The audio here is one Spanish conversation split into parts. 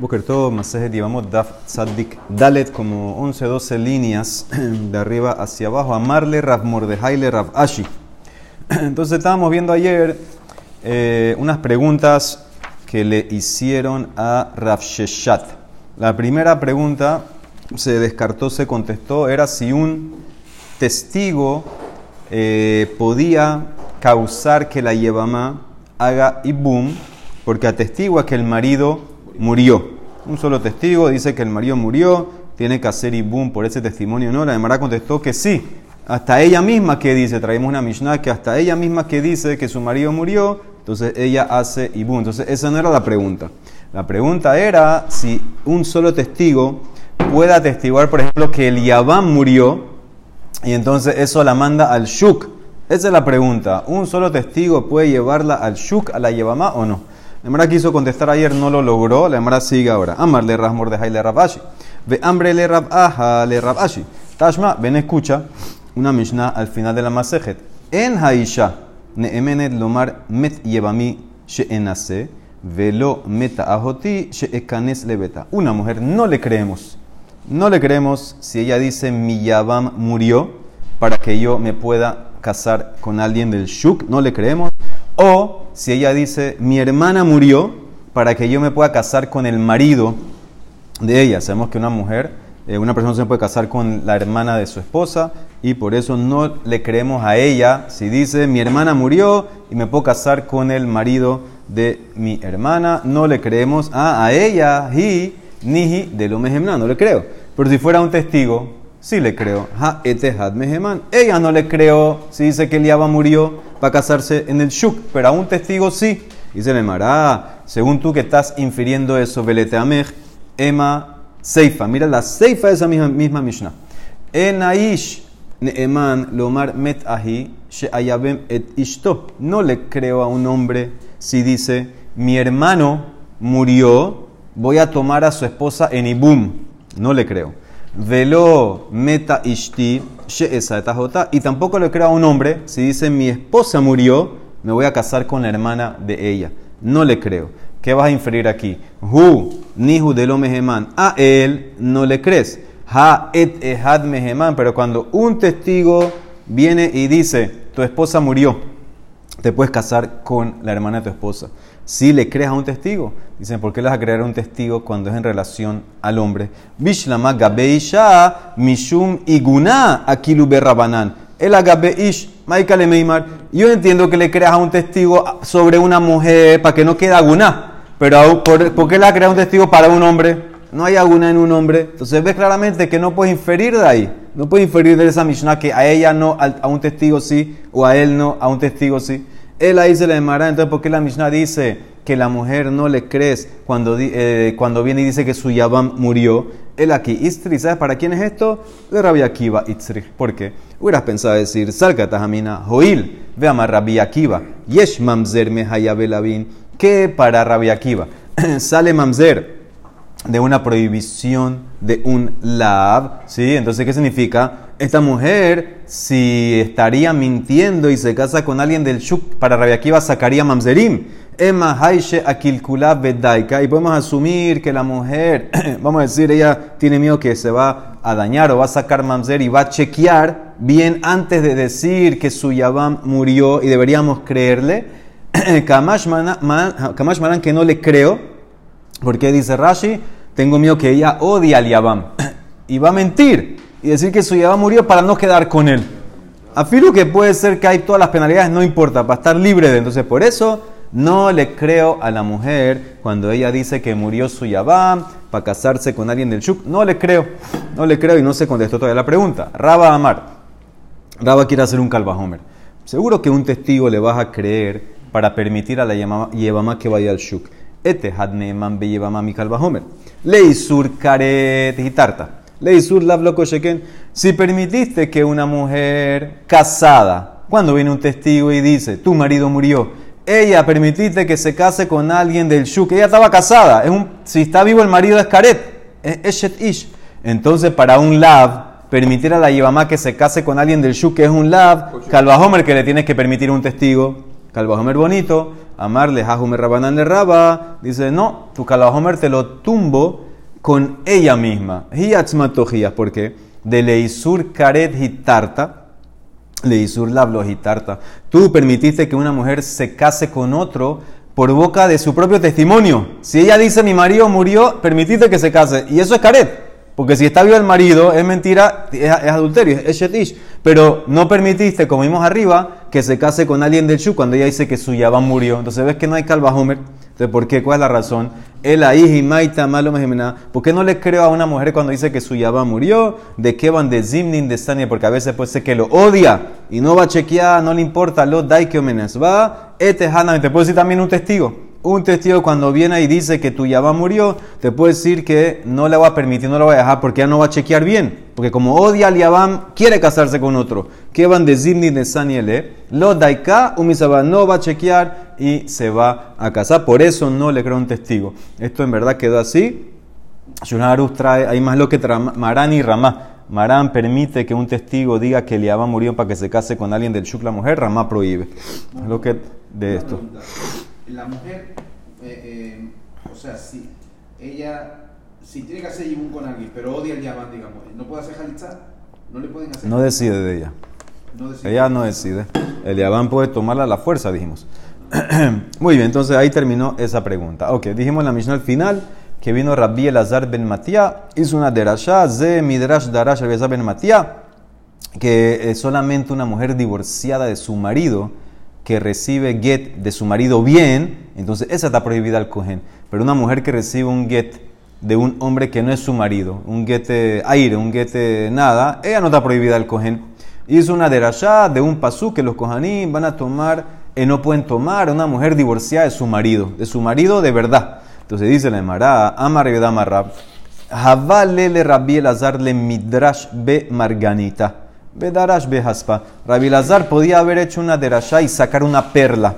Boker todo, Masejet, llevamos Daf Tzadik Dalet, como 11, 12 líneas de arriba hacia abajo. Amarle Rav Mordejaile Rav Ashi. Entonces estábamos viendo ayer eh, unas preguntas que le hicieron a Rav Sheshat. La primera pregunta se descartó, se contestó, era si un testigo eh, podía causar que la Yevamá haga ibum, porque atestigua que el marido murió. Un solo testigo dice que el marido murió, tiene que hacer ibum por ese testimonio. No, la Emara contestó que sí. Hasta ella misma que dice, traemos una Mishnah que hasta ella misma que dice que su marido murió, entonces ella hace ibum. Entonces esa no era la pregunta. La pregunta era si un solo testigo puede atestiguar, por ejemplo, que el Yabam murió y entonces eso la manda al Shuk. Esa es la pregunta. ¿Un solo testigo puede llevarla al Shuk, a la Yabamá o no? La quiso contestar ayer, no lo logró. La Emara sigue ahora. Amar le Rasmor de le Rabashi. Ve hambre le Rabaja le Rabashi. Tashma, ven escucha una Mishnah al final de la Masejet. En Haisha, Neemenet lomar met yevami she'enase, velo meta ahoti she'ekanes lebeta. Una mujer no le creemos. No le creemos si ella dice mi Yavam murió para que yo me pueda casar con alguien del Shuk. No le creemos. Si ella dice, mi hermana murió para que yo me pueda casar con el marido de ella. Sabemos que una mujer, eh, una persona se puede casar con la hermana de su esposa y por eso no le creemos a ella si dice, mi hermana murió y me puedo casar con el marido de mi hermana. No le creemos a, ella, hi, nihi, de lo no le creo. Pero si fuera un testigo, sí le creo. Ha etehad meheman. Ella no le creo si dice que Eliaba murió para casarse en el Shuk, pero a un testigo sí. Dice el Mará, según tú que estás infiriendo eso, Beleteamej, Ema Seifa. Mira la Seifa de esa misma, misma Mishnah. Enaish Neeman Lomar Met Ahi Sheayabem et Ishto. No le creo a un hombre si dice, mi hermano murió, voy a tomar a su esposa en Ibum. No le creo. Velo meta ishti Y tampoco le creo a un hombre si dice mi esposa murió, me voy a casar con la hermana de ella. No le creo. ¿Qué vas a inferir aquí? Hu, nihu de. A él no le crees. Ha et ehad meheman. Pero cuando un testigo viene y dice, tu esposa murió, te puedes casar con la hermana de tu esposa. Si le crees a un testigo, dicen, ¿por qué le vas a creer a un testigo cuando es en relación al hombre? Bishlama gabeisha mishum iguna akilu. El agabeish, maikale meimar. Yo entiendo que le creas a un testigo sobre una mujer para que no quede aguna. Pero ¿por, ¿por qué le creas a un testigo para un hombre? No hay aguna en un hombre. Entonces ves claramente que no puedes inferir de ahí. No puedes inferir de esa Mishnah que a ella no, a un testigo sí, o a él no, a un testigo sí. Él ahí se le demará. Entonces, ¿por qué la Mishnah dice que la mujer no le crees cuando, eh, cuando viene y dice que su Yabam murió? Él aquí, Istri, ¿sabes para quién es esto? De Rabbi Akiva, Itzri. ¿Por qué? Hubieras pensado decir, Salka Tajamina, Joil, ve a Rabbi Akiva, Yesh Mamzer Mehayabelabin, que para Rabbi Akiva sale Mamzer de una prohibición de un lab, ¿sí? Entonces, ¿qué significa? Esta mujer, si estaría mintiendo y se casa con alguien del Shuk, para Rabbi Akiva sacaría mamzerim. Emma Haishe Akilkula Bedaika. Y podemos asumir que la mujer, vamos a decir, ella tiene miedo que se va a dañar o va a sacar mamzer y va a chequear bien antes de decir que su Yabam murió y deberíamos creerle. Kamash Maran que no le creo, porque dice Rashi, tengo miedo que ella odie al Yabam y va a mentir y decir que su Yabam murió para no quedar con él. Afirmo que puede ser que hay todas las penalidades, no importa, para estar libre de. Entonces, por eso no le creo a la mujer cuando ella dice que murió su Yabam para casarse con alguien del Shuk. No le creo, no le creo y no se contestó todavía la pregunta. Raba Amar, Raba quiere hacer un calvajomer. Seguro que un testigo le vas a creer para permitir a la Yabama que vaya al Shuk. Este hadneman be mi calvajomer. Leisur karet hitarta. Leisur lavloco sheken. Si permitiste que una mujer casada, cuando viene un testigo y dice, tu marido murió, ella permitiste que se case con alguien del shuk, ella estaba casada, es un, si está vivo el marido es karet, es eshet ish. Entonces, para un lav, permitir a la yibamá que se case con alguien del shuk, que es un lav, calvajomer que le tienes que permitir un testigo. Calvajomer bonito, amarle Jajumer Rabanán le Raba, dice, no, tu Calvajomer te lo tumbo con ella misma. Hiatzmatojía, ¿por qué? De Leisur Karet Hitarta, Leisur Lablo Hitarta. Tú permitiste que una mujer se case con otro por boca de su propio testimonio. Si ella dice mi marido murió, permitiste que se case. Y eso es Karet. Porque si está vivo el marido, es mentira, es, adulterio, es shetish. Pero no permitiste, como vimos arriba, que se case con alguien del Shu cuando ella dice que su Yabán murió. Entonces ves que no hay Homer. Entonces, ¿por qué? ¿Cuál es la razón? El ahí maita malo ¿Por qué no le creo a una mujer cuando dice que su Yabán murió? ¿De qué van de Zimnin de Stania? Porque a veces puede ser que lo odia y no va a chequear, no le importa, lo dai que va, este Te puedo decir también un testigo un testigo cuando viene y dice que tu Yabá murió, te puede decir que no le va a permitir, no le va a dejar porque ya no va a chequear bien. Porque como odia al Yabam, quiere casarse con otro. ¿Qué van de Zimni de Saniele? Lo daika, umisaba no va a chequear y se va a casar. Por eso no le creo un testigo. Esto en verdad quedó así. Shunarus trae, hay más lo que Marán y Ramá. Marán permite que un testigo diga que el Yabam murió para que se case con alguien del Shuk la mujer, Ramá prohíbe. lo que de esto la mujer, eh, eh, o sea, si ella, si tiene que hacer yibum con alguien, pero odia el yabán, digamos, ¿no puede hacer jalitza? ¿No le pueden hacer? No decide de ella. No decide. Ella no decide. El yabán puede tomarla a la fuerza, dijimos. Muy bien, entonces ahí terminó esa pregunta. Ok, dijimos en la misión al final que vino Rabbi Elazar ben Matía, hizo una derashá, ze midrash darash Elazar ben Matía, que solamente una mujer divorciada de su marido que recibe get de su marido bien, entonces esa está prohibida al cohen. Pero una mujer que recibe un get de un hombre que no es su marido, un get aire, un get nada, ella no está prohibida al cohen. Hizo una derashá de un pasú que los kohanim van a tomar, y eh, no pueden tomar una mujer divorciada de su marido, de su marido de verdad. Entonces dice la Emara, Amar Marab, Javalele Rabbi Elazar le midrash be marganita. Bedarash behaspa. Rabbi Lazar podía haber hecho una derashá y sacar una perla.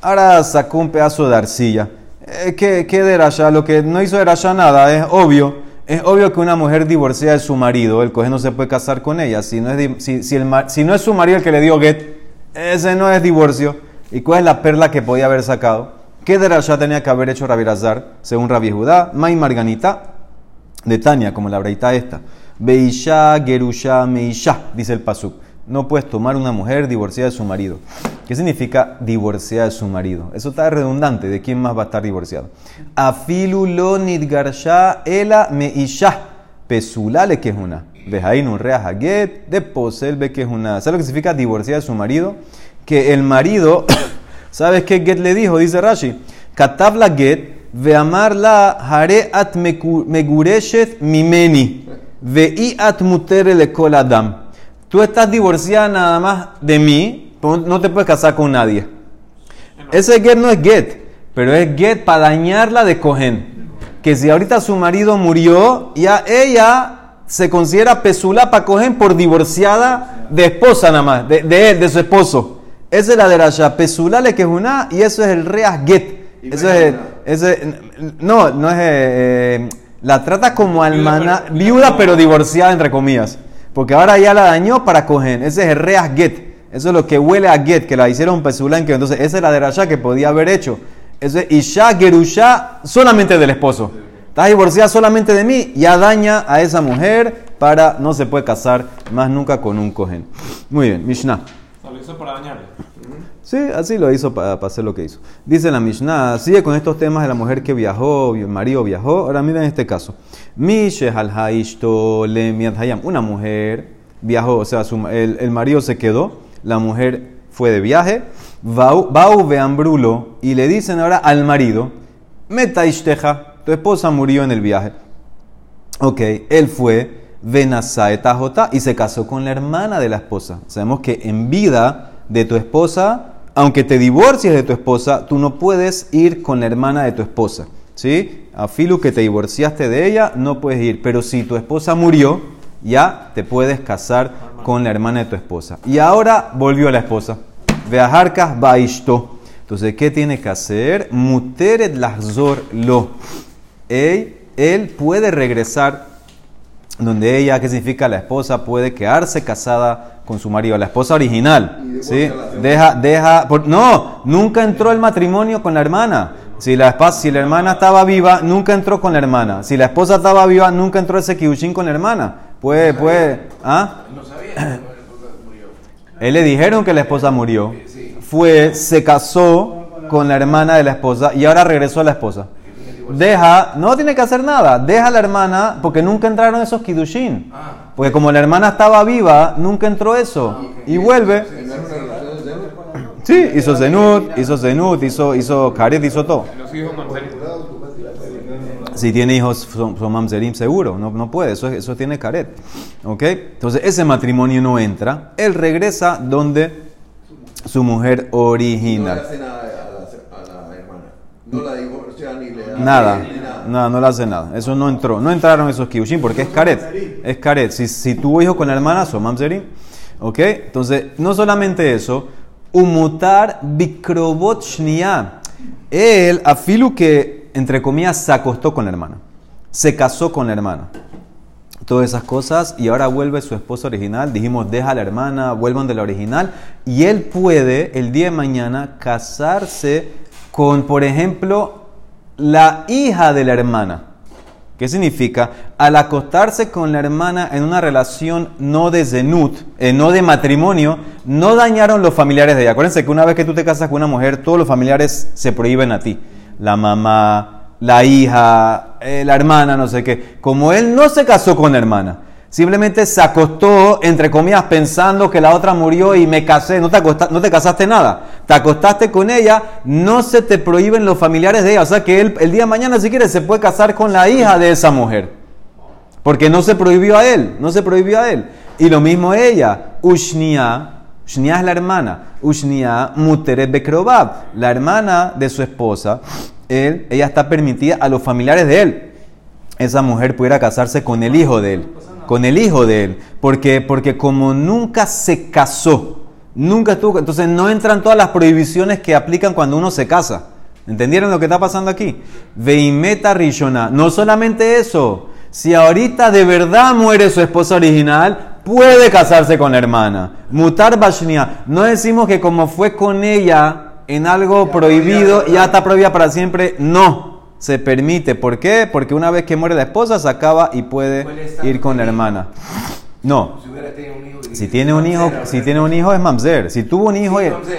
Ahora sacó un pedazo de arcilla. Eh, ¿Qué, qué derashá? Lo que no hizo derashá nada, es obvio. Es obvio que una mujer divorciada de su marido, el coge no se puede casar con ella. Si no, es, si, si, el, si no es su marido el que le dio get, ese no es divorcio. ¿Y cuál es la perla que podía haber sacado? ¿Qué derashá tenía que haber hecho Rabbi Lazar? Según Rabbi Judá, May Marganita de Tania, como la breita esta. Beisha, Gerusha, Meisha, dice el Pasuk. No puedes tomar una mujer divorciada de su marido. ¿Qué significa divorciada de su marido? Eso está redundante. ¿De quién más va a estar divorciado? Afilu lo nidgarsha ela meisha. Pesulale que es una. Vejainu rea haget. De posel que es una. ¿Sabes lo que significa divorciada de su marido? Que el marido, ¿sabes qué get le dijo? Dice Rashi. Katabla get. Veamarla hare at megureshet mimeni. Ve'iat mutere le adam. Tú estás divorciada nada más de mí, no te puedes casar con nadie. Ese get no es get, pero es get para dañarla de cogen. Que si ahorita su marido murió, ya ella se considera pesula para cogen por divorciada de esposa nada más, de, él, de su esposo. Esa es la de la pesula le que es una, y eso es el reas get. Eso es, ese, no, no es, eh, la trata como almana, viuda pero divorciada, entre comillas. Porque ahora ya la dañó para coger. Ese es el reas get. Eso es lo que huele a get, que la hicieron pesulanque. Entonces, esa es la de Rasha que podía haber hecho. Eso es Isha Gerusha solamente del esposo. Estás divorciada solamente de mí, ya daña a esa mujer para no se puede casar más nunca con un cohen. Muy bien, Mishnah. Lo hizo para dañarle. Sí, así lo hizo para, hacer lo que hizo. Dice la Mishnah, sigue con estos temas de la mujer que viajó, el marido viajó. Ahora miren este caso. Una mujer viajó, o sea, el, marido se quedó, la mujer fue de viaje, Bau veambrulo, y le dicen ahora al marido, Meta ishteja, tu esposa murió en el viaje. Ok, él fue, Venasaetajota, y se casó con la hermana de la esposa. Sabemos que en vida de tu esposa aunque te divorcies de tu esposa, tú no puedes ir con la hermana de tu esposa. ¿Sí? A Filu que te divorciaste de ella, no puedes ir. Pero si tu esposa murió, ya te puedes casar con la hermana de tu esposa. Y ahora volvió la esposa. Veajarkas baishto. Entonces, ¿qué tiene que hacer? Muteret lazor lo. Él puede regresar donde ella, ¿qué significa? La esposa puede quedarse casada con su marido, la esposa original. ¿sí? Deja, deja, por- no, nunca entró el matrimonio con la hermana. Si la, espa- si la hermana estaba viva, nunca entró con la hermana. Si la esposa estaba viva, nunca entró ese kiddushin con la hermana. Puede, puede, ¿ah? No sabía que esposa. Él le dijeron que la esposa murió. Fue, se casó con la hermana de la esposa y ahora regresó a la esposa. Deja, no tiene que hacer nada. Deja a la hermana porque nunca entraron esos kiddushin. Porque como la hermana estaba viva, nunca entró eso. Y vuelve. Sí, hizo zenut, hizo zenut, hizo, hizo karet, hizo todo. Si tiene hijos, son, son mamzerim seguro. No, no puede, eso, eso tiene caret. ¿Ok? Entonces, ese matrimonio no entra. Él regresa donde su mujer original. hace nada a la, a la hermana. No la divorcia ni le da. Nada, ni nada. nada, no le hace nada. Eso no entró. No entraron esos kiushin porque es caret. Es caret. Si, si tuvo hijo con la hermana, son mamzerim. ¿Ok? Entonces, no solamente eso. Umutar bikrobot shniya. Él, afilu que, entre comillas, se acostó con la hermana. Se casó con la hermana. Todas esas cosas. Y ahora vuelve su esposa original. Dijimos, deja a la hermana, vuelvan de la original. Y él puede, el día de mañana, casarse con, por ejemplo, la hija de la hermana. ¿Qué significa? Al acostarse con la hermana en una relación no de zenut, eh, no de matrimonio, no dañaron los familiares de ella. Acuérdense que una vez que tú te casas con una mujer, todos los familiares se prohíben a ti. La mamá, la hija, eh, la hermana, no sé qué. Como él no se casó con la hermana, simplemente se acostó, entre comillas, pensando que la otra murió y me casé. No te, acosta- no te casaste nada. Te acostaste con ella, no se te prohíben los familiares de ella. O sea que él, el día de mañana, si quiere, se puede casar con la hija de esa mujer. Porque no se prohibió a él, no se prohibió a él. Y lo mismo ella, Ushnia, Ushnia es la hermana, Ushnia Muteret Bekrobab, la hermana de su esposa, él, ella está permitida a los familiares de él. Esa mujer pudiera casarse con el hijo de él, con el hijo de él, porque, porque como nunca se casó, nunca estuvo, entonces no entran todas las prohibiciones que aplican cuando uno se casa. ¿Entendieron lo que está pasando aquí? Veimeta Rishona. No solamente eso. Si ahorita de verdad muere su esposa original, puede casarse con la hermana. Mutar Bashnia. No decimos que como fue con ella en algo prohibido, ya está prohibida para siempre. No. Se permite. ¿Por qué? Porque una vez que muere la esposa, se acaba y puede ir con la hermana. No. Si tiene un hijo, si tiene un hijo es mamzer. Si tuvo un hijo,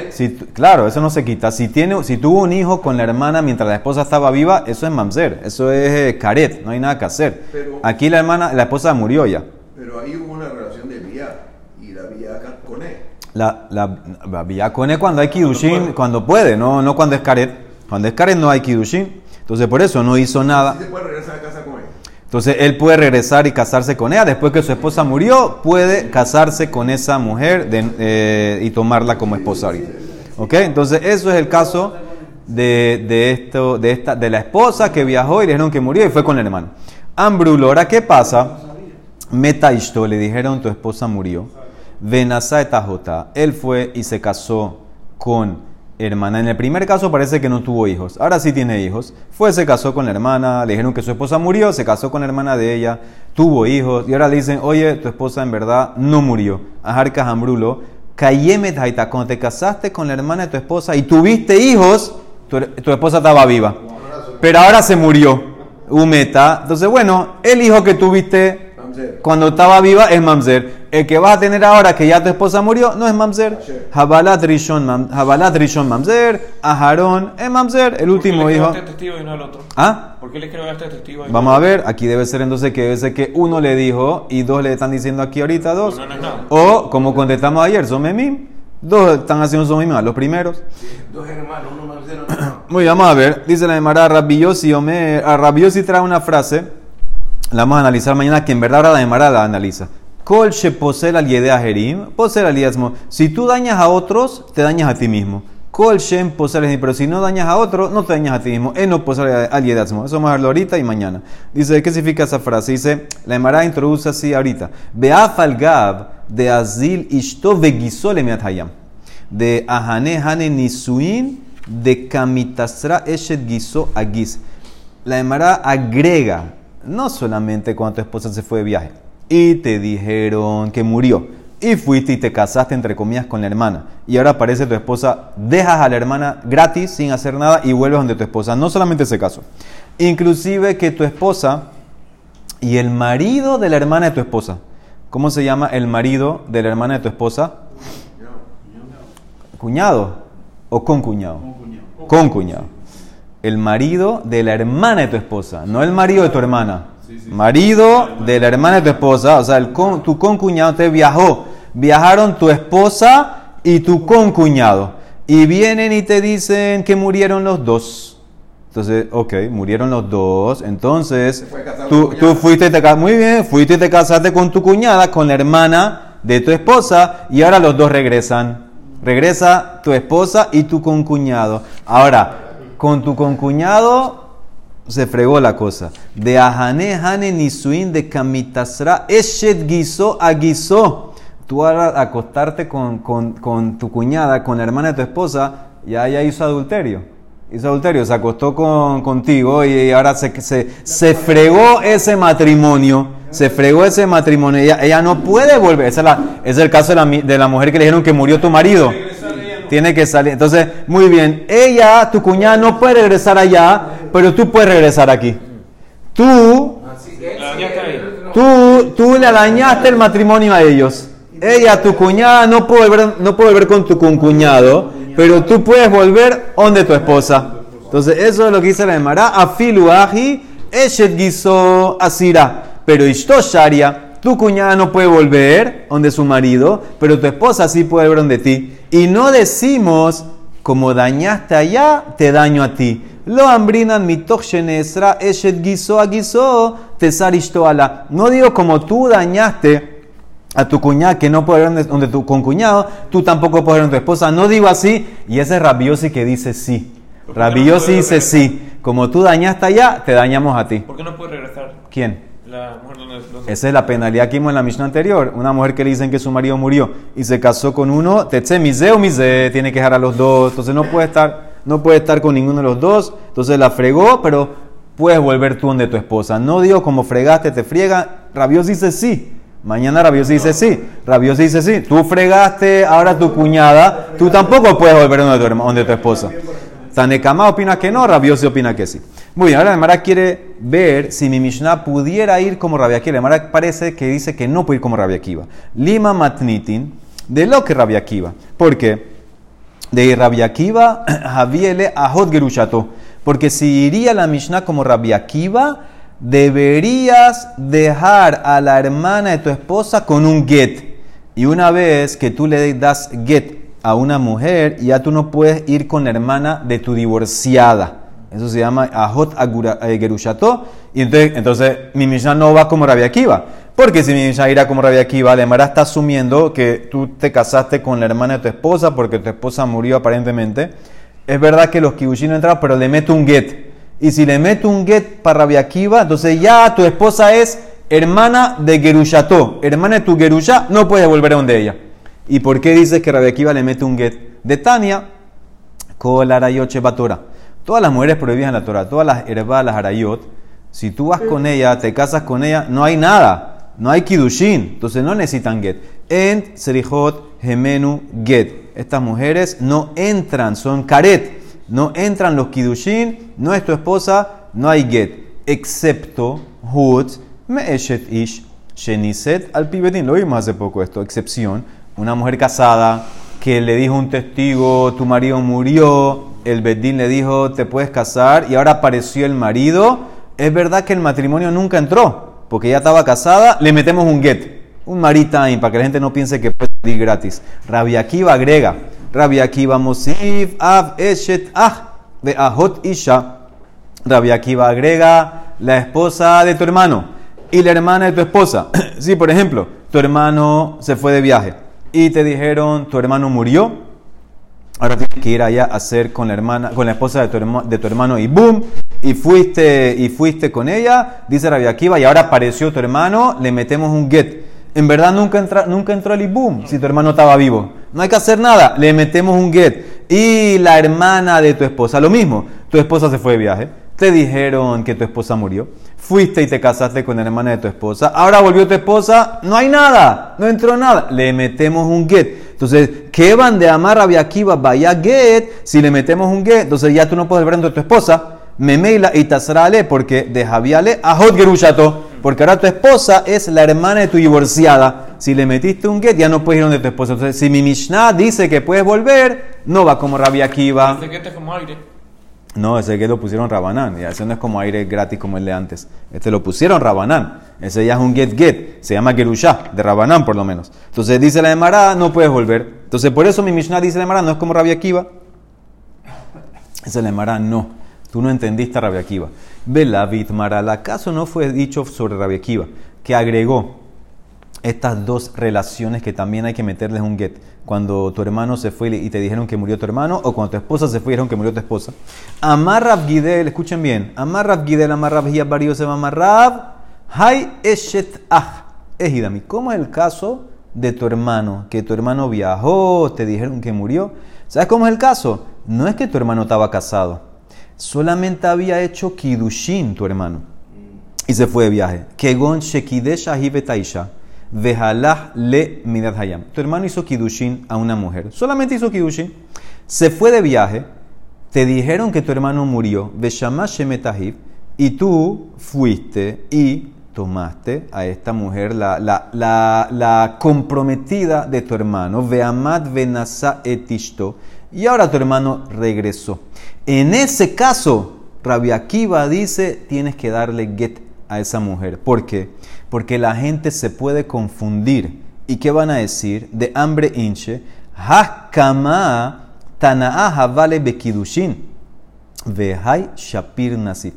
si claro, eso no se quita. Si tiene, si tuvo un hijo con la hermana mientras la esposa estaba viva, eso es mamzer. Eso es eh, caret. No hay nada que hacer. Aquí la hermana, la esposa murió ya. Pero ahí hubo una relación de vía y la vía con él. La, la, la villacone cuando hay kidushin, cuando puede, no, no cuando es caret. Cuando es caret no hay kidushin. Entonces por eso no hizo nada. ¿Sí se puede regresar a casa con él? Entonces él puede regresar y casarse con ella. Después que su esposa murió, puede casarse con esa mujer de- eh, y tomarla como esposa ahorita. ¿Ok? Entonces eso es el caso de, de esto, de, esta, de la esposa que viajó y le dijeron que murió y fue con el hermano. Ambrulo, ahora qué pasa? Meta Ishto, le dijeron tu esposa murió. Venasa etajota. Él fue y se casó con hermana. En el primer caso parece que no tuvo hijos. Ahora sí tiene hijos. Fue, se casó con la hermana. Le dijeron que su esposa murió. Se casó con la hermana de ella. Tuvo hijos. Y ahora le dicen, oye, tu esposa en verdad no murió. Ajarca Jambrulo. Kayemet Haita. Cuando te casaste con la hermana de tu esposa y tuviste hijos, tu, esposa estaba viva. Pero ahora se murió. Umeta. Entonces, bueno, el hijo que tuviste Mamzer. cuando estaba viva es mamzer. El que vas a tener ahora que ya tu esposa murió no es mamzer. Jabalat Rishon, mamzer. Aharón es mamzer. El último ¿Por qué le hijo. este testigo y no al otro? ¿Ah? ¿Por qué le a este testigo y no Vamos a ver. Aquí debe ser entonces que debe ser que uno le dijo y dos le están diciendo aquí ahorita dos. No, no es nada. O como contestamos ayer, son memim. Dos están haciendo son memim. Los primeros. Dos hermanos, uno más cero, uno más. Muy bien, vamos a ver. Dice la Emara Rabiosi Omer. A Rabiosi trae una frase. La vamos a analizar mañana, que en verdad ahora la Emara la analiza. Kol she posel al yedea jerim, posel al. Si tú dañas a otros, te dañas a ti mismo. Kol shem posel al pero si no dañas a otro, no te dañas a ti mismo. En no posel al yedasmo. Eso vamos a verlo ahorita y mañana. Dice, ¿qué significa esa frase? Dice, la Emara introduce así ahorita. Beaf al gab de azil ishto vegisole hayam de Ahane Hane Nisuin de Kamitasra Eshet Giso Agis. La Emara agrega no solamente cuando tu esposa se fue de viaje y te dijeron que murió y fuiste y te casaste entre comillas con la hermana y ahora aparece tu esposa, dejas a la hermana gratis sin hacer nada y vuelves donde tu esposa. No solamente ese caso, inclusive que tu esposa y el marido de la hermana de tu esposa, ¿cómo se llama el marido de la hermana de tu esposa? Cuñado o con cuñado. Con cuñado. El marido de la hermana de tu esposa, no el marido de tu hermana. Marido de la hermana de tu esposa, o sea, el con- tu concuñado te viajó. Viajaron tu esposa y tu concuñado. Y vienen y te dicen que murieron los dos. Entonces, ok, murieron los dos. Entonces, tú, tú fuiste y te ca- muy bien, fuiste y te casaste con tu cuñada, con la hermana de tu esposa, y ahora los dos regresan. Regresa tu esposa y tu concuñado. Ahora, con tu concuñado se fregó la cosa. De Ahane Hane Nisuin de Kamitasra Eshet Guiso a Guiso. Tú ahora acostarte con, con- con tu cuñada, con la hermana de tu esposa, ya ya hizo adulterio. Hizo adulterio, se acostó con, contigo y ahora se, se, se fregó ese matrimonio. Se fregó ese matrimonio. Ella, ella no puede volver. Ese es, el caso de la, de la mujer que le dijeron que murió tu marido. Tiene que salir. Entonces, muy bien. Ella, tu cuñada, no puede regresar allá, pero tú puedes regresar aquí. Tú, tú, tú le dañaste el matrimonio a ellos. Ella, tu cuñada, no puede volver, no puede volver con tu concuñado, pero tú puedes volver donde tu esposa. Entonces, eso es lo que dice la Emara. Afilu aji, eshet gizo asira. Pero ishto sharia, tu cuñada no puede volver donde su marido, pero tu esposa sí puede volver donde ti. Y no decimos, como dañaste allá, te daño a ti. Lo hambrinan mitoch shenesra eshet gizo a gizo tesar ishto ala. No digo como tú dañaste a tu cuñada que no puede ver donde, tu concuñado, tú tampoco puedes ver donde tu esposa. No digo así, y ese es Rabiosi que dice sí. No Rabiosi puede dice sí. Como tú dañaste allá, te dañamos a ti. ¿Por qué no puede regresar ¿Quién? Los Esa es la penalidad que vimos en la Mishnah anterior. Una mujer que le dicen que su marido murió y se casó con uno, tetse mise o mise, tiene que dejar a los dos. Entonces no puede estar, no puede estar con ninguno de los dos. Entonces la fregó, pero puedes volver tú donde tu esposa. No digo como fregaste, te friega. Rabiosi dice sí. Mañana Rabiosi dice sí. Rabiosi dice sí. Tú fregaste, ahora tu cuñada. Tú tampoco puedes volver donde tu, tu esposa. Tanekama opina que no, Rabiosi opina que sí. Muy bien, ahora la Mara quiere ver si mi Mishnah pudiera ir como Rabia Akiva. La parece que dice que no puede ir como Rabia Akiva. Lima matnitin, de lo que Rabia Akiva. ¿Por qué? De Rabia Akiva, Javiele Ahot Gerushato. Porque si iría la Mishnah como Rabia Akiva, deberías dejar a la hermana de tu esposa con un get. Y una vez que tú le das get a una mujer, ya tú no puedes ir con la hermana de tu divorciada. Eso se llama Ahot eh, Gerushato. Y entonces, entonces mi Mishnah no va como Rabia Akiva. Porque si mi Mishnah irá como Rabia Akiva, la Emara está asumiendo que tú te casaste con la hermana de tu esposa porque tu esposa murió aparentemente. Es verdad que los kibushin no entraron, pero le meto un get. Y si le meto un get para Rabia Akiva, entonces ya tu esposa es hermana de Gerushato. Hermana de tu Gerusha, no puedes volver a donde ella. ¿Y por qué dices que Rabia Akiva le mete un get? De Tania, Kol arayot sheba Torah. Todas las mujeres prohibidas en la Torah, todas las herbas, las arayot, si tú vas con ella, te casas con ella, no hay nada, no hay kidushin, entonces no necesitan get. En serihot gemenu get. Estas mujeres no entran, son karet, no entran los kidushin, no es tu esposa, no hay get, excepto hut me'eshet ish sheniset al pibedin. Lo vimos hace poco esto, excepción, una mujer casada que le dijo un testigo, tu marido murió, el Bedín le dijo, te puedes casar, y ahora apareció el marido, es verdad que el matrimonio nunca entró, porque ya estaba casada, le metemos un get, un maritime, para que la gente no piense que puede salir gratis. Rabbi Akiva agrega, Rabbi Akiva mosif av eshet ah, de ahot isha. Rabbi Akiva agrega la esposa de tu hermano y la hermana de tu esposa. Si, por ejemplo, tu hermano se fue de viaje y te dijeron tu hermano murió, ahora tienes que ir allá a hacer con la hermana, con la esposa de tu, herma- de tu hermano y boom, y fuiste y fuiste con ella, dice Rabbi Akiva, y ahora apareció tu hermano, le metemos un get. En verdad nunca, entra, nunca entró el ibum si tu hermano estaba vivo. No hay que hacer nada, le metemos un get. Y la hermana de tu esposa, lo mismo, tu esposa se fue de viaje, te dijeron que tu esposa murió, fuiste y te casaste con la hermana de tu esposa, ahora volvió tu esposa, no hay nada, no entró nada, le metemos un get. Entonces, ¿qué van de amar a vaya get? Si le metemos un get, entonces ya tú no puedes ver a tu esposa, memeila y tasrale, porque de Javiale a Hot Gerushato, porque ahora tu esposa es la hermana de tu divorciada. Si le metiste un get, ya no puedes ir donde tu esposa. Entonces, si mi Mishnah dice que puedes volver, no va como que este es como aire. No, ese que lo pusieron Rabanán. Y ese no es como aire gratis como el de antes. Este lo pusieron Rabanán. Ese ya es un get get. Se llama Gerushá, de Rabanán por lo menos. Entonces dice la Emara, no puedes volver. Entonces por eso mi Mishnah dice la Emara, no es como Rabbi Akiva. Ese la Emara, no. Tú no entendiste a Rabbi Akiva. Vela Maral, ¿acaso no fue dicho sobre Rabbi Akiva que agregó estas dos relaciones que también hay que meterles un get? cuando tu hermano se fue y te dijeron que murió tu hermano, o cuando tu esposa se fue y dijeron que murió tu esposa. Amar Rab Gidel, escuchen bien, Amar Rab Gidel, Amar Rab Bario se va Amar Hay Eshet Ah, Ejidami. ¿Cómo es el caso de tu hermano? Que tu hermano viajó, te dijeron que murió. ¿Sabes cómo es el caso? No es que tu hermano estaba casado, solamente había hecho Kidushin tu hermano y se fue de viaje. Kegon Shekidesh Ahibetaisha. Vejalah le midat hayam. Tu hermano hizo kidushin a una mujer. Solamente hizo kidushin. Se fue de viaje. Te dijeron que tu hermano murió. Veshamash. Y tú fuiste y tomaste a esta mujer, la, la, la, la comprometida de tu hermano. Veamad venasa etishto. Y ahora tu hermano regresó. En ese caso, Rabbi Akiva dice, tienes que darle get a esa mujer. ¿Por qué? Porque la gente se puede confundir. ¿Y qué van a decir? De hambre hinche, Hakama Tanaaha vale bekidushin, Vehai Shapir Nasit.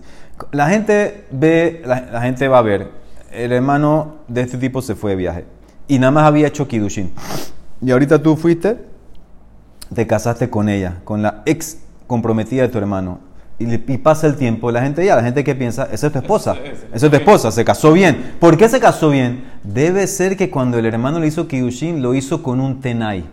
La gente ve, la, gente va a ver, el hermano de este tipo se fue de viaje y nada más había hecho kidushin. Y ahorita tú fuiste, te casaste con ella, con la ex comprometida de tu hermano y, pasa el tiempo, la gente ya, la gente que piensa, esa es tu esposa, esa es tu esposa, se casó bien. ¿Por qué se casó bien? Debe ser que cuando el hermano le hizo Kidushin, lo hizo con un Tenai.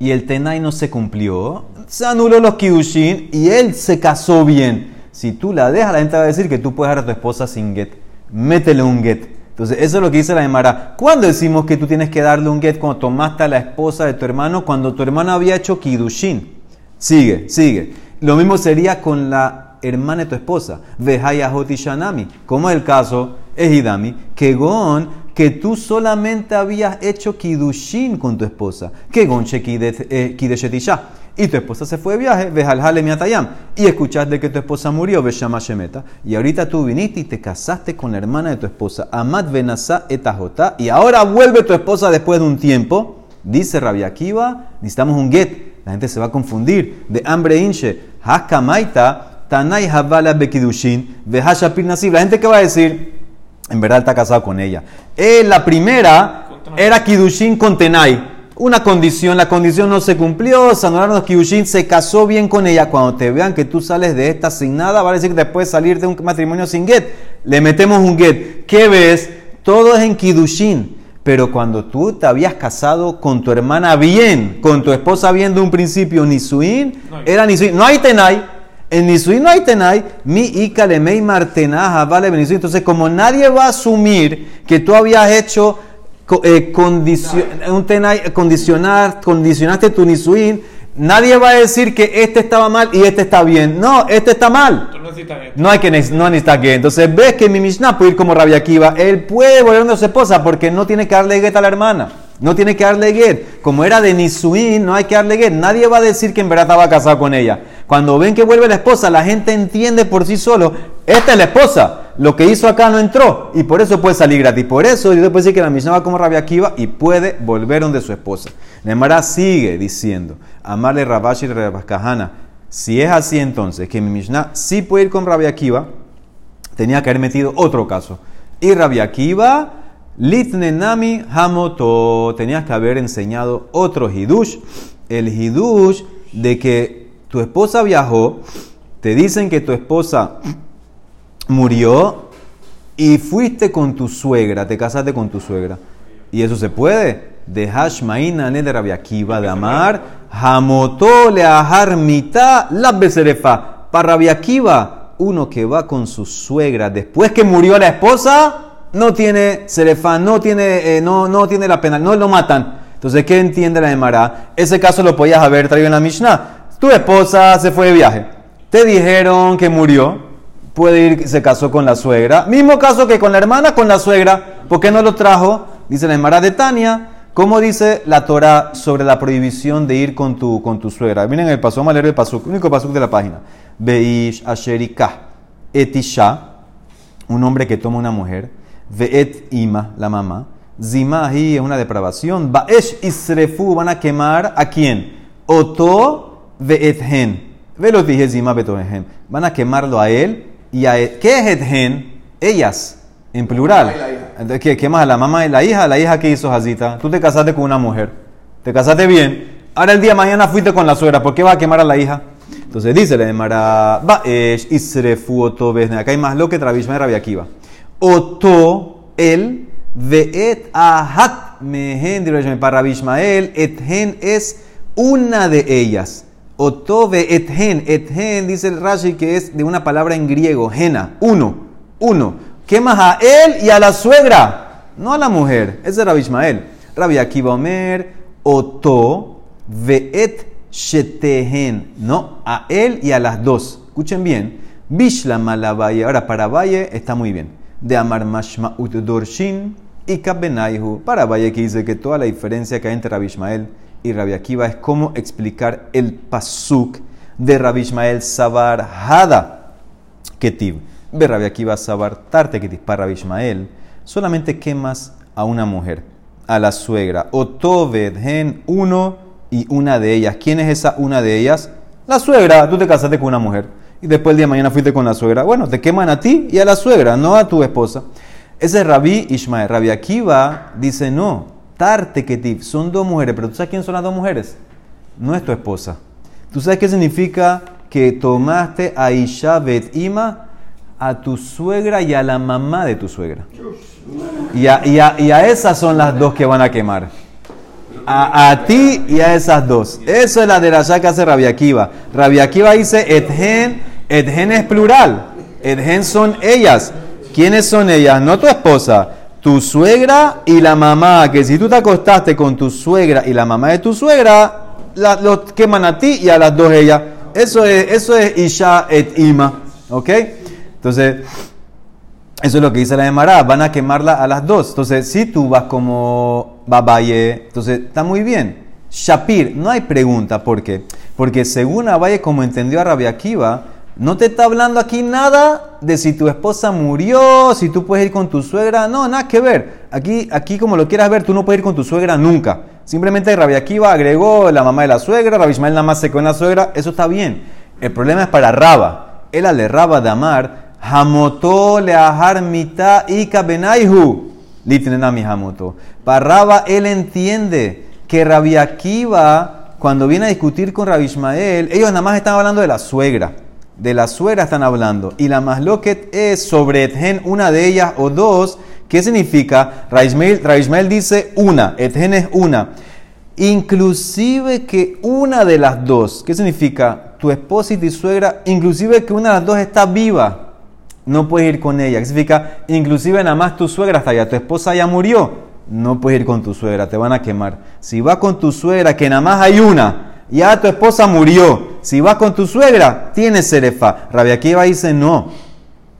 Y el Tenai no se cumplió, se anuló los Kidushin y él se casó bien. Si tú la dejas, la gente va a decir que tú puedes dar a tu esposa sin get. Métele un get. Entonces, eso es lo que dice la Emara. ¿Cuándo decimos que tú tienes que darle un get cuando tomaste a la esposa de tu hermano? Cuando tu hermano había hecho Kidushin. Sigue, sigue. Lo mismo sería con la hermana de tu esposa. Vejayahoti Shanami. Como es el caso, Ejidami, que gon, que tú solamente habías hecho kidushin con tu esposa. Que gon eh, kideshetisha. Y tu esposa se fue de viaje, vejaljale miatayam. Y escuchaste que tu esposa murió, shemeta. Y ahorita tú viniste y te casaste con la hermana de tu esposa, Amat venasa etajota. Y ahora vuelve tu esposa después de un tiempo. Dice Rabbi Akiva, necesitamos un get. La gente se va a confundir. De hambre inche. Hakamaita, Tanay Havala Bekidushin, Vehashapir Nasib. La gente que va a decir, en verdad está casado con ella. Eh, la primera era Kidushin con Tenay. Una condición, la condición no se cumplió, Sanuraron los Kidushin, se casó bien con ella. Cuando te vean que tú sales de esta sin nada, va a decir que puedes salir de un matrimonio sin get. Le metemos un get. ¿Qué ves? Todo es en Kidushin. Pero cuando tú te habías casado con tu hermana bien, con tu esposa bien de un principio, Nisuin, era Nisuin. No hay Tenay. En Nisuin no hay Tenay. Mi Ika Lemei Martenaja, vale Entonces, como nadie va a asumir que tú habías hecho eh, un Tenay, condicionar, condicionaste tu Nisuin, Nadie va a decir que este estaba mal y este está bien. No, este está mal. No hay que no necesitar que. Entonces ves que mi Mishnah puede ir como Rabia Akiva. Él puede volver a su esposa porque no tiene que darle guet a la hermana. No tiene que darle guet. Como era de Nisuin, no hay que darle guet. Nadie va a decir que en verdad estaba casado con ella. Cuando ven que vuelve la esposa, la gente entiende por sí solo. Esta es la esposa. Lo que hizo acá no entró y por eso puede salir gratis. Por eso yo puedo decir que la Mishnah va como Rabia Akiva y puede volver donde su esposa. Nemara sigue diciendo, amarle Rabashi y Rabakahana. Si es así entonces, que mi Mishnah sí puede ir con Rabia Akiva, tenía que haber metido otro caso. Y Rabia Akiva, Litnenami Hamoto, tenías que haber enseñado otro Hidush. El Hidush de que tu esposa viajó, te dicen que tu esposa murió y fuiste con tu suegra, te casaste con tu suegra. Y eso se puede de Hashmaina de Rabbi Akiva de Amar, Hamotó le ajar mitad la beserefa. Para Rabbi Akiva, uno que va con su suegra después que murió la esposa, no tiene serefa, no tiene, eh, no, no tiene la pena, no lo matan. Entonces, ¿qué entiende la Gemara? Ese caso lo podías haber traído en la Mishnah. Tu esposa se fue de viaje. Te dijeron que murió. Puede ir, se casó con la suegra. Mismo caso que con la hermana, con la suegra. ¿Por qué no lo trajo? Dice la Gemara de Tania. ¿Cómo dice la Torah sobre la prohibición de ir con tu, con tu suegra? Miren el paso, vamos a leer el paso, único paso de la página. Beish Asherika Etisha, un hombre que toma una mujer. Veet Ima, la mamá. Zimahi es una depravación. Baesh Isrefu, van a quemar a quién? Oto Veethen. Ve los dije Zima Betohen. Van a quemarlo a él y a él. ¿Qué es Ethen? Ellas, en plural. ¿qué, qué más? ¿La mamá y la hija? ¿La hija que hizo Hazita? Tú te casaste con una mujer. Te casaste bien. Ahora el día de mañana fuiste con la suegra. ¿Por qué vas a quemar a la hija? Entonces dice la Emara, Baesh Isrefu Oto Veethen. Acá hay más lo que Travishma y Rabbi Akiva. Oto, él, Veet Ahat Mehen, para Ishmael, Ethen es una de ellas. Oto Veethen, Ethen dice el Rashi que es de una palabra en griego, Hena, uno, uno. Quemas a él y a la suegra, no a la mujer. Ese es Rabbi Ishmael. Rabbi Akiva Omer, Oto Veet Shetehen, no, a él y a las dos. Escuchen bien. Bishla Malavaye. Ahora, para Valle está muy bien. De Amar Mashma Dorshin y Kabbenaihu. Para Valle que dice que toda la diferencia que hay entre Rabbi Ishmael y Rabbi Akiva es cómo explicar el pasuk de Rabbi Ishmael Sabar Hada Ketiv. Ve Rabbi Akiva Sabar Tarte Ketiv. Para Rabbi Ishmael solamente quemas a una mujer, a la suegra. Otoved Gen uno y una de ellas. ¿Quién es esa una de ellas? La suegra. Tú te casaste con una mujer y después el día de mañana fuiste con la suegra. Bueno, te queman a ti y a la suegra, no a tu esposa. Ese es Rabí Ishmael. Rabbi Akiva dice, no, Tarte Ketiv, son dos mujeres, pero ¿tú sabes quién son las dos mujeres? No es tu esposa. ¿Tú sabes qué significa que tomaste a Isha Bet Ima, a tu suegra y a la mamá de tu suegra? Y a, y a- y a esas son las dos que van a quemar. A, a ti y a esas dos. Eso es la de la que hace Rabbi Akiva. Rabbi Akiva dice, Ethen, Ethen es plural. Ethen son ellas. ¿Quiénes son ellas? No tu esposa. Tu suegra y la mamá. Que si tú te acostaste con tu suegra y la mamá de tu suegra, la- los queman a ti y a las dos ellas. Eso es, eso es Isha et Ima. ¿Ok? Entonces, eso es lo que dice la Emara, van a quemarla a las dos. Entonces, si tú vas como Babaye, entonces está muy bien. Shapir, no hay pregunta, ¿por qué? Porque según Abaye, como entendió a Rabbi Akiva, no te está hablando aquí nada de si tu esposa murió, si tú puedes ir con tu suegra, no, nada que ver. Aquí, aquí como lo quieras ver, tú no puedes ir con tu suegra nunca. Simplemente Rabbi Akiva agregó la mamá de la suegra, Rabbi Ismael nada más se con la suegra, eso está bien. El problema es para Raba. Él le Raba de Amar, Hamotó le ajar mitad y kabenaihu. Litnenami hamoto. Para Raba, él entiende que Rabbi Akiva, cuando viene a discutir con Rabbi Ismael, ellos nada más están hablando de la suegra. De la suegra están hablando. Y la masloquet es sobre Ethen, una de ellas o dos. ¿Qué significa? Rabbi Ismael, Rabbi Ismael dice una. Ethen es una. Inclusive que una de las dos, ¿qué significa? Tu esposa y tu suegra, inclusive que una de las dos está viva, no puedes ir con ella. ¿Qué significa? Inclusive nada más tu suegra está allá, tu esposa ya murió, no puedes ir con tu suegra, te van a quemar. Si vas con tu suegra, que nada más hay una, ya tu esposa murió. Si vas con tu suegra, tienes cerefa. Rabia Akiva dice no.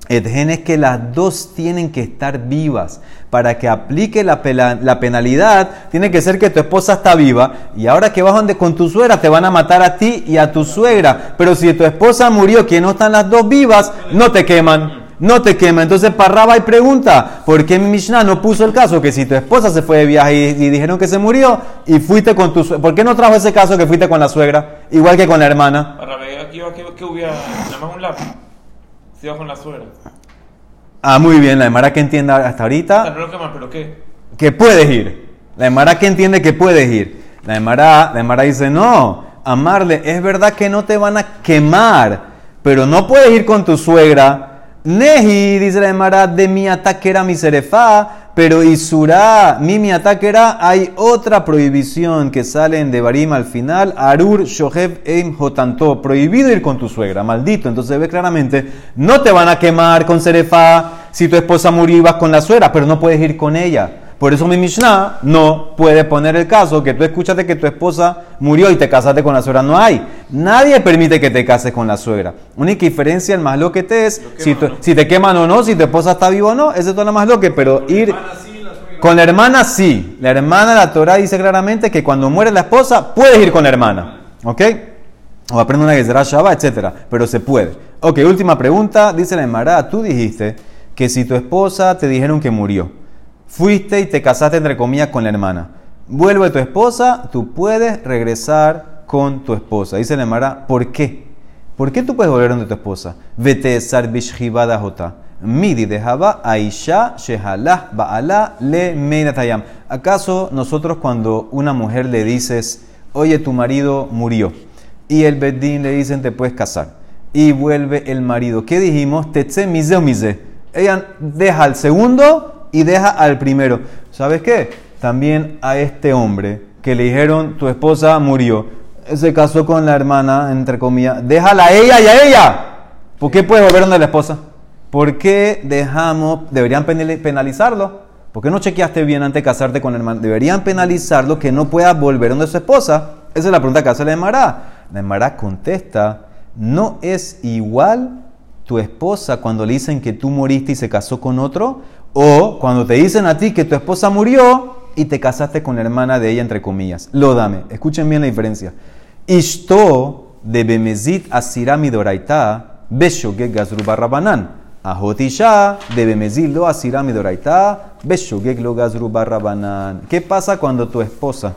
Edgen es que las dos tienen que estar vivas. Para que aplique la, la penalidad, tiene que ser que tu esposa está viva. Y ahora que vas donde con tu suegra, te van a matar a ti y a tu suegra. Pero si tu esposa murió, que no están las dos vivas, no te queman. No te queman. Entonces, Parraba y pregunta: ¿por qué mi Mishnah no puso el caso que si tu esposa se fue de viaje y, y dijeron que se murió y fuiste con tu suegra? ¿Por qué no trajo ese caso que fuiste con la suegra? Igual que con la hermana. Aquí que, hubiera nada más un lápiz. Si va con la suegra. Ah, muy bien. La Emara que entienda hasta ahorita. O sea, no lo queman, pero ¿qué? que puedes ir. La Emara que entiende que puedes ir. La Emara, la Emara dice, no, amarle, es verdad que no te van a quemar, pero no puedes ir con tu suegra Neji, dice la Emara, de mi ataquera mi serefá, pero Isurá, mi mi ataquera, hay otra prohibición que sale en Devarim al final, Arur Shohev Eim Jotanto, prohibido ir con tu suegra, maldito. Entonces ve claramente, no te van a quemar con serefá si tu esposa murió y vas con la suegra, pero no puedes ir con ella. Por eso mi Mishnah no puede poner el caso que tú escuchaste que tu esposa murió y te casaste con la suegra. No hay. Nadie permite que te cases con la suegra. Única diferencia, el más lo que te es, si, tu- si te queman o no, si tu esposa está viva o no, ese es todo lo más lo que, pero ir... Con la hermana sí. La hermana, la Torah dice claramente que cuando muere la esposa, puedes ir con la hermana. ¿Ok? O aprende una Gezerá Shabbat, etc. Pero se puede. Ok, última pregunta. Dice la Emara, tú dijiste que si tu esposa te dijeron que murió, fuiste y te casaste entre comillas con la hermana. Vuelve tu esposa, tú puedes regresar con tu esposa. Dice la Emara, ¿por qué? ¿Por qué tú puedes volver donde tu esposa? Vete jota. Midi dejaba aisha shehalah ba'ala le meinatayam. ¿Acaso nosotros cuando una mujer le dices, oye, tu marido murió, y el bedín le dicen, te puedes casar, y vuelve el marido, ¿qué dijimos? Tetse mise o mise. Ella deja al segundo y deja al primero. ¿Sabes qué? También a este hombre que le dijeron, tu esposa murió, se casó con la hermana, entre comillas, déjala a ella y a ella. ¿Por qué puede volver donde la esposa? ¿Por qué dejamos, deberían penali- penalizarlo? ¿Por qué no chequeaste bien antes de casarte con el hermano? Deberían penalizarlo que no pueda volver donde su esposa. Esa es la pregunta que hace la Emara. La Emara contesta, ¿no es igual tu esposa cuando le dicen que tú moriste y se casó con otro? O cuando te dicen a ti que tu esposa murió y te casaste con la hermana de ella, entre comillas. Lo dame. Escuchen bien la diferencia. Ishto de Bemezit Asirami Doraita, Beshogeg Gazru Barrabanan. Ajotisha de Bemezit lo Asirami Doraita, Beshogeg lo Gazru Barrabanan. ¿Qué pasa cuando tu esposa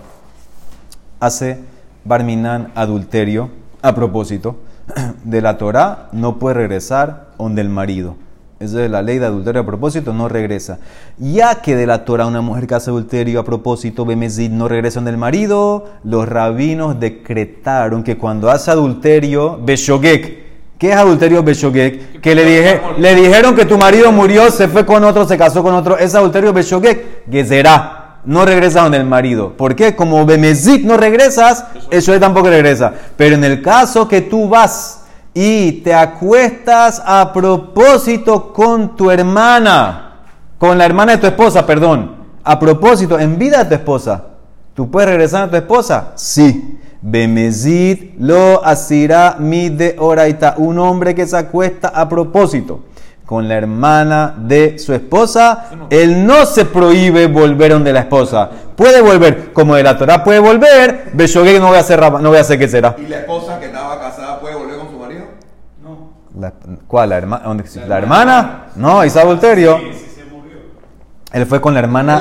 hace Barminan adulterio a propósito de la Torah? No puede regresar donde el marido. Esa es la ley de adulterio a propósito, no regresa. Ya que de la Torah una mujer que hace adulterio a propósito, Bemezid, no regresa del marido, los rabinos decretaron que cuando hace adulterio, Beshogek, ¿qué es adulterio Beshogek? Que le, dije, le dijeron que tu marido murió, se fue con otro, se casó con otro, es adulterio Beshogek, que será. No regresa donde el marido. ¿Por qué? Como Bemezid no regresas, eso tampoco regresa. Pero en el caso que tú vas y te acuestas a propósito con tu hermana, con la hermana de tu esposa, perdón, a propósito, en vida de tu esposa, ¿tú puedes regresar a tu esposa? Sí. Bemezid lo asirá mi de oraita, un hombre que se acuesta a propósito con la hermana de su esposa, él no se prohíbe volver donde la esposa. Puede volver, como de la Torah puede volver, Beshogeg no voy a hacer, no voy a hacer qué será. ¿Y la esposa que estaba casada puede volver con su marido? La- ¿Cuál? ¿La, herma- dónde- la hermana? No, hizo adulterio. Él fue con la hermana.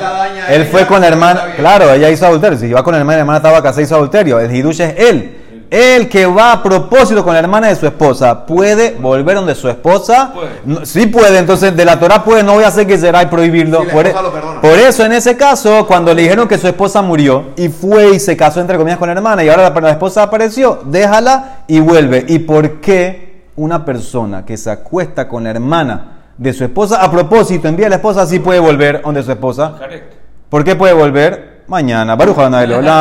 Él daña fue con la hermana. Claro, ella hizo adulterio. Si iba con la hermana, la hermana estaba casada, hizo adulterio. El hidush es él. El que va a propósito con la hermana de su esposa puede volver donde su esposa. Puede. Sí puede, entonces de la Torah puede, no voy a hacer que será y prohibirlo. Sí, por, e- lo por eso, en ese caso, cuando le dijeron que su esposa murió y fue y se casó entre comillas con la hermana y ahora la, la esposa apareció, déjala y vuelve. ¿Y por qué una persona que se acuesta con la hermana de su esposa a propósito envía a la esposa sí puede volver donde su esposa? Correcto. ¿Por qué puede volver? Mañana. Leolam.